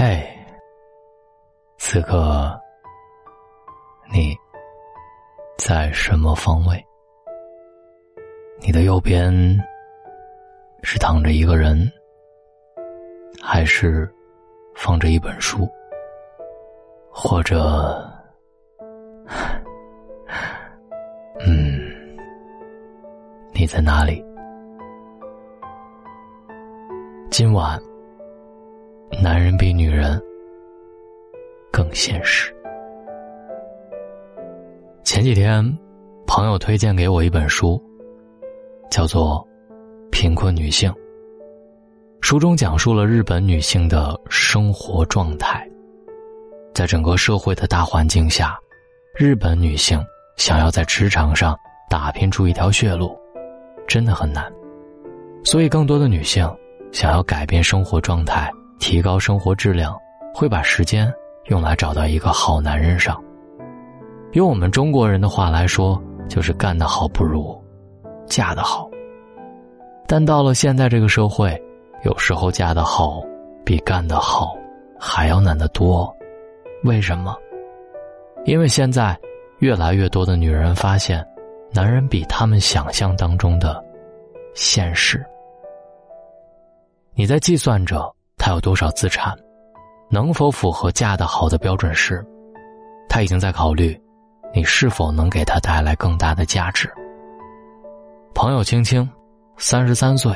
嘿，此刻你在什么方位？你的右边是躺着一个人，还是放着一本书，或者，嗯，你在哪里？今晚。男人比女人更现实。前几天，朋友推荐给我一本书，叫做《贫困女性》。书中讲述了日本女性的生活状态。在整个社会的大环境下，日本女性想要在职场上打拼出一条血路，真的很难。所以，更多的女性想要改变生活状态。提高生活质量，会把时间用来找到一个好男人上。用我们中国人的话来说，就是干得好不如嫁得好。但到了现在这个社会，有时候嫁得好比干得好还要难得多。为什么？因为现在越来越多的女人发现，男人比他们想象当中的现实。你在计算着。他有多少资产，能否符合嫁得好的标准时，他已经在考虑，你是否能给他带来更大的价值。朋友青青，三十三岁，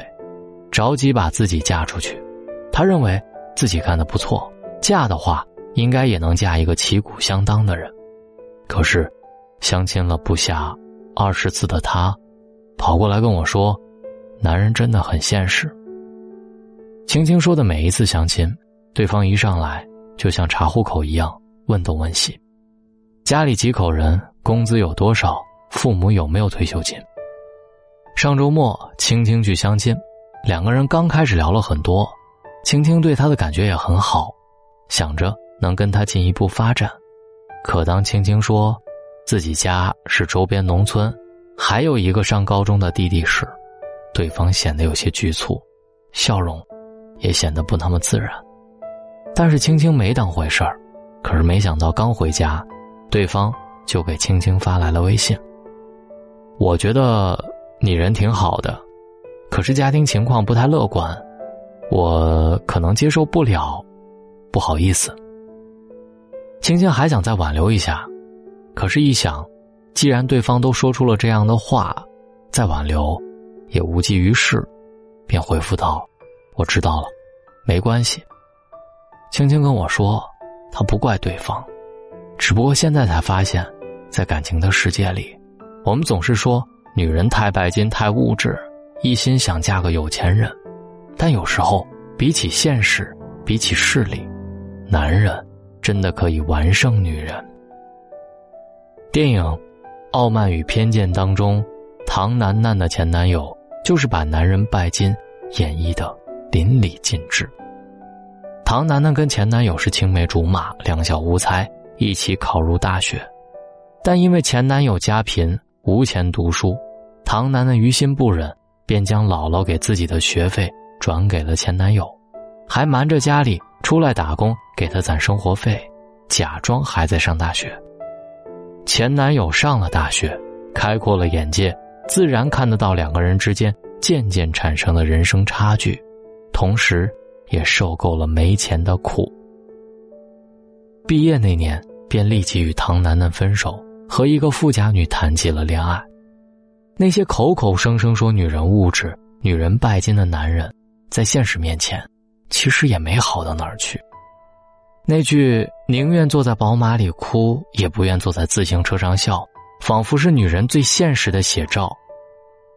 着急把自己嫁出去，他认为自己干的不错，嫁的话应该也能嫁一个旗鼓相当的人。可是，相亲了不下二十次的他，跑过来跟我说，男人真的很现实。青青说的每一次相亲，对方一上来就像查户口一样问东问西，家里几口人，工资有多少，父母有没有退休金。上周末，青青去相亲，两个人刚开始聊了很多，青青对他的感觉也很好，想着能跟他进一步发展。可当青青说自己家是周边农村，还有一个上高中的弟弟时，对方显得有些局促，笑容。也显得不那么自然，但是青青没当回事儿。可是没想到刚回家，对方就给青青发来了微信。我觉得你人挺好的，可是家庭情况不太乐观，我可能接受不了，不好意思。青青还想再挽留一下，可是，一想，既然对方都说出了这样的话，再挽留也无济于事，便回复道。我知道了，没关系。青青跟我说，她不怪对方，只不过现在才发现，在感情的世界里，我们总是说女人太拜金、太物质，一心想嫁个有钱人。但有时候，比起现实，比起势力，男人真的可以完胜女人。电影《傲慢与偏见》当中，唐楠楠的前男友就是把男人拜金演绎的。淋漓尽致。唐楠楠跟前男友是青梅竹马，两小无猜，一起考入大学，但因为前男友家贫，无钱读书，唐楠楠于心不忍，便将姥姥给自己的学费转给了前男友，还瞒着家里出来打工给他攒生活费，假装还在上大学。前男友上了大学，开阔了眼界，自然看得到两个人之间渐渐产生的人生差距。同时，也受够了没钱的苦。毕业那年，便立即与唐楠楠分手，和一个富家女谈起了恋爱。那些口口声声说女人物质、女人拜金的男人，在现实面前，其实也没好到哪儿去。那句“宁愿坐在宝马里哭，也不愿坐在自行车上笑”，仿佛是女人最现实的写照。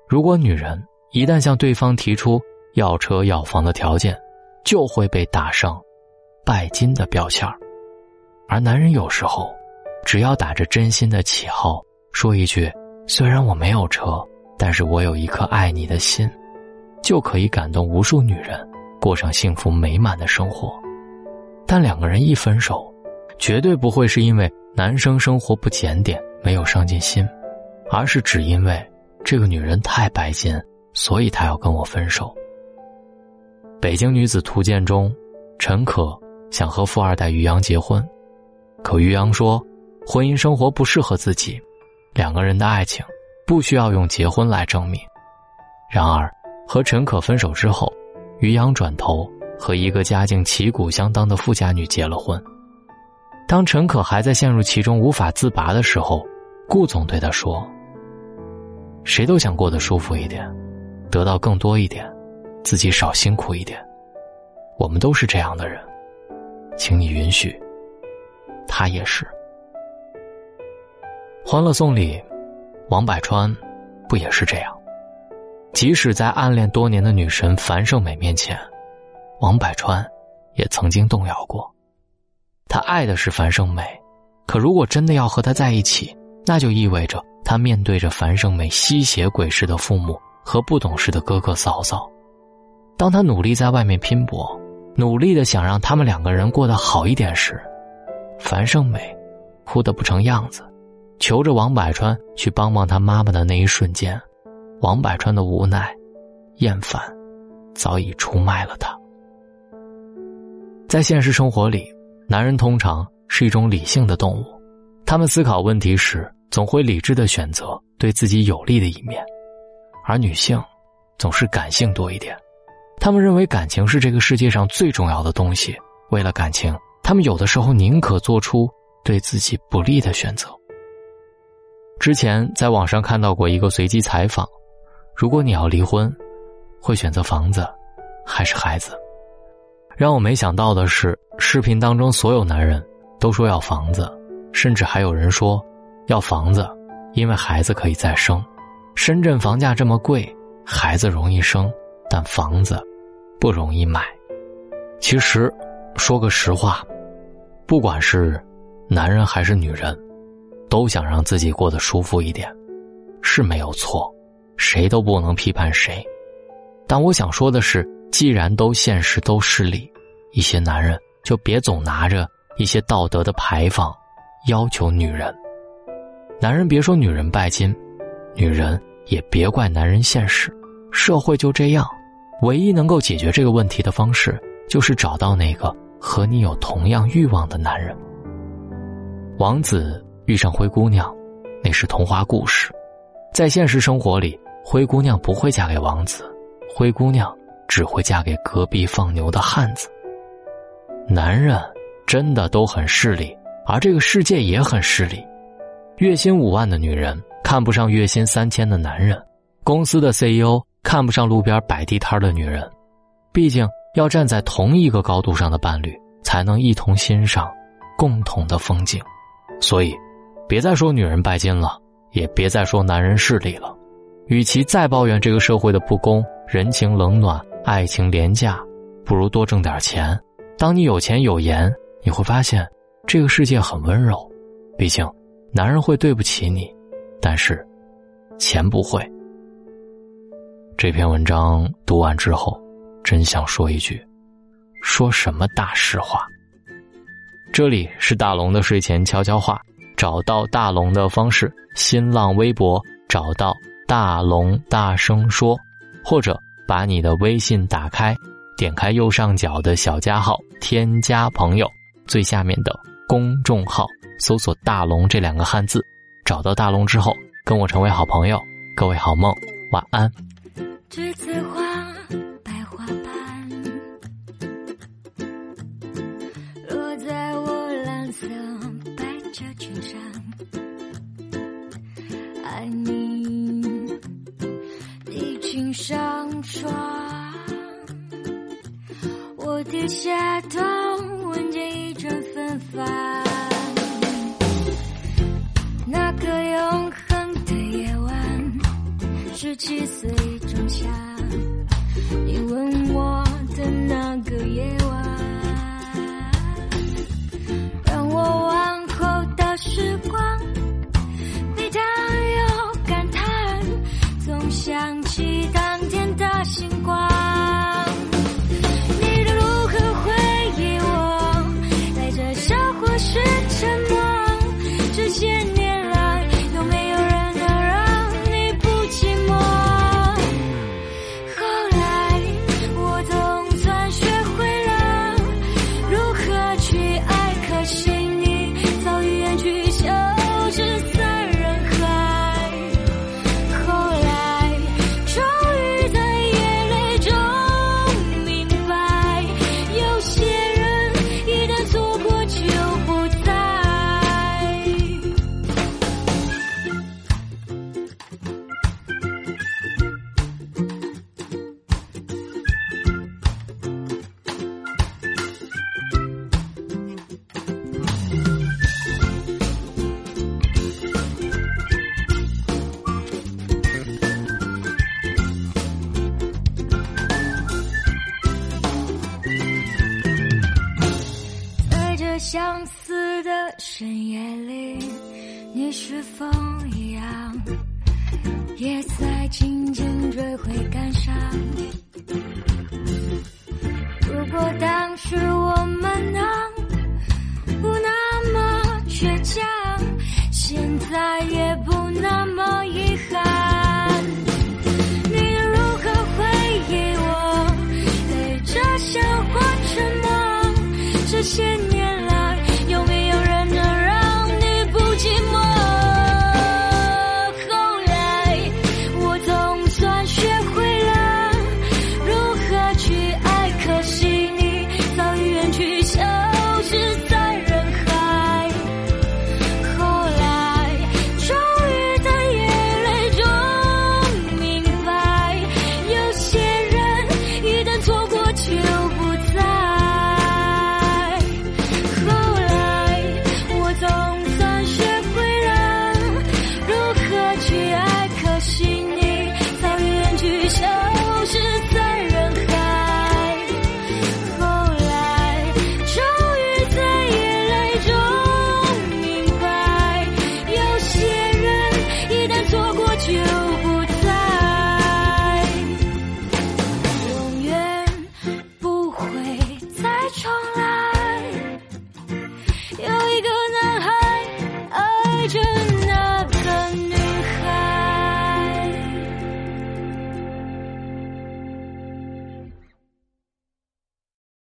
如果女人一旦向对方提出，要车要房的条件，就会被打上拜金的标签而男人有时候，只要打着真心的旗号说一句“虽然我没有车，但是我有一颗爱你的心”，就可以感动无数女人，过上幸福美满的生活。但两个人一分手，绝对不会是因为男生生活不检点、没有上进心，而是只因为这个女人太拜金，所以他要跟我分手。《北京女子图鉴》中，陈可想和富二代于洋结婚，可于洋说，婚姻生活不适合自己，两个人的爱情不需要用结婚来证明。然而，和陈可分手之后，于洋转头和一个家境旗鼓相当的富家女结了婚。当陈可还在陷入其中无法自拔的时候，顾总对他说：“谁都想过得舒服一点，得到更多一点，自己少辛苦一点。我们都是这样的人，请你允许，他也是。”《欢乐颂》里，王百川不也是这样？即使在暗恋多年的女神樊胜美面前，王百川也曾经动摇过。他爱的是樊胜美，可如果真的要和她在一起，那就意味着他面对着樊胜美吸血鬼似的父母和不懂事的哥哥嫂嫂。当他努力在外面拼搏，努力的想让他们两个人过得好一点时，樊胜美哭得不成样子，求着王百川去帮帮他妈妈的那一瞬间，王百川的无奈、厌烦，早已出卖了他。在现实生活里。男人通常是一种理性的动物，他们思考问题时总会理智的选择对自己有利的一面，而女性总是感性多一点。他们认为感情是这个世界上最重要的东西，为了感情，他们有的时候宁可做出对自己不利的选择。之前在网上看到过一个随机采访：如果你要离婚，会选择房子还是孩子？让我没想到的是，视频当中所有男人都说要房子，甚至还有人说要房子，因为孩子可以再生。深圳房价这么贵，孩子容易生，但房子不容易买。其实，说个实话，不管是男人还是女人，都想让自己过得舒服一点，是没有错，谁都不能批判谁。但我想说的是。既然都现实都势利，一些男人就别总拿着一些道德的牌坊要求女人。男人别说女人拜金，女人也别怪男人现实。社会就这样，唯一能够解决这个问题的方式，就是找到那个和你有同样欲望的男人。王子遇上灰姑娘，那是童话故事，在现实生活里，灰姑娘不会嫁给王子，灰姑娘。只会嫁给隔壁放牛的汉子。男人真的都很势利，而这个世界也很势利。月薪五万的女人看不上月薪三千的男人，公司的 CEO 看不上路边摆地摊的女人。毕竟要站在同一个高度上的伴侣，才能一同欣赏共同的风景。所以，别再说女人拜金了，也别再说男人势利了。与其再抱怨这个社会的不公、人情冷暖。爱情廉价，不如多挣点钱。当你有钱有颜，你会发现这个世界很温柔。毕竟，男人会对不起你，但是钱不会。这篇文章读完之后，真想说一句：说什么大实话？这里是大龙的睡前悄悄话，找到大龙的方式：新浪微博找到大龙，大声说，或者。把你的微信打开，点开右上角的小加号，添加朋友，最下面的公众号搜索“大龙”这两个汉字，找到大龙之后，跟我成为好朋友。各位好梦，晚安。栀子花，白花瓣，落在我蓝色百褶裙上，爱你，你轻上。床，我低下头，十七岁仲夏，你吻我的那个夜晚，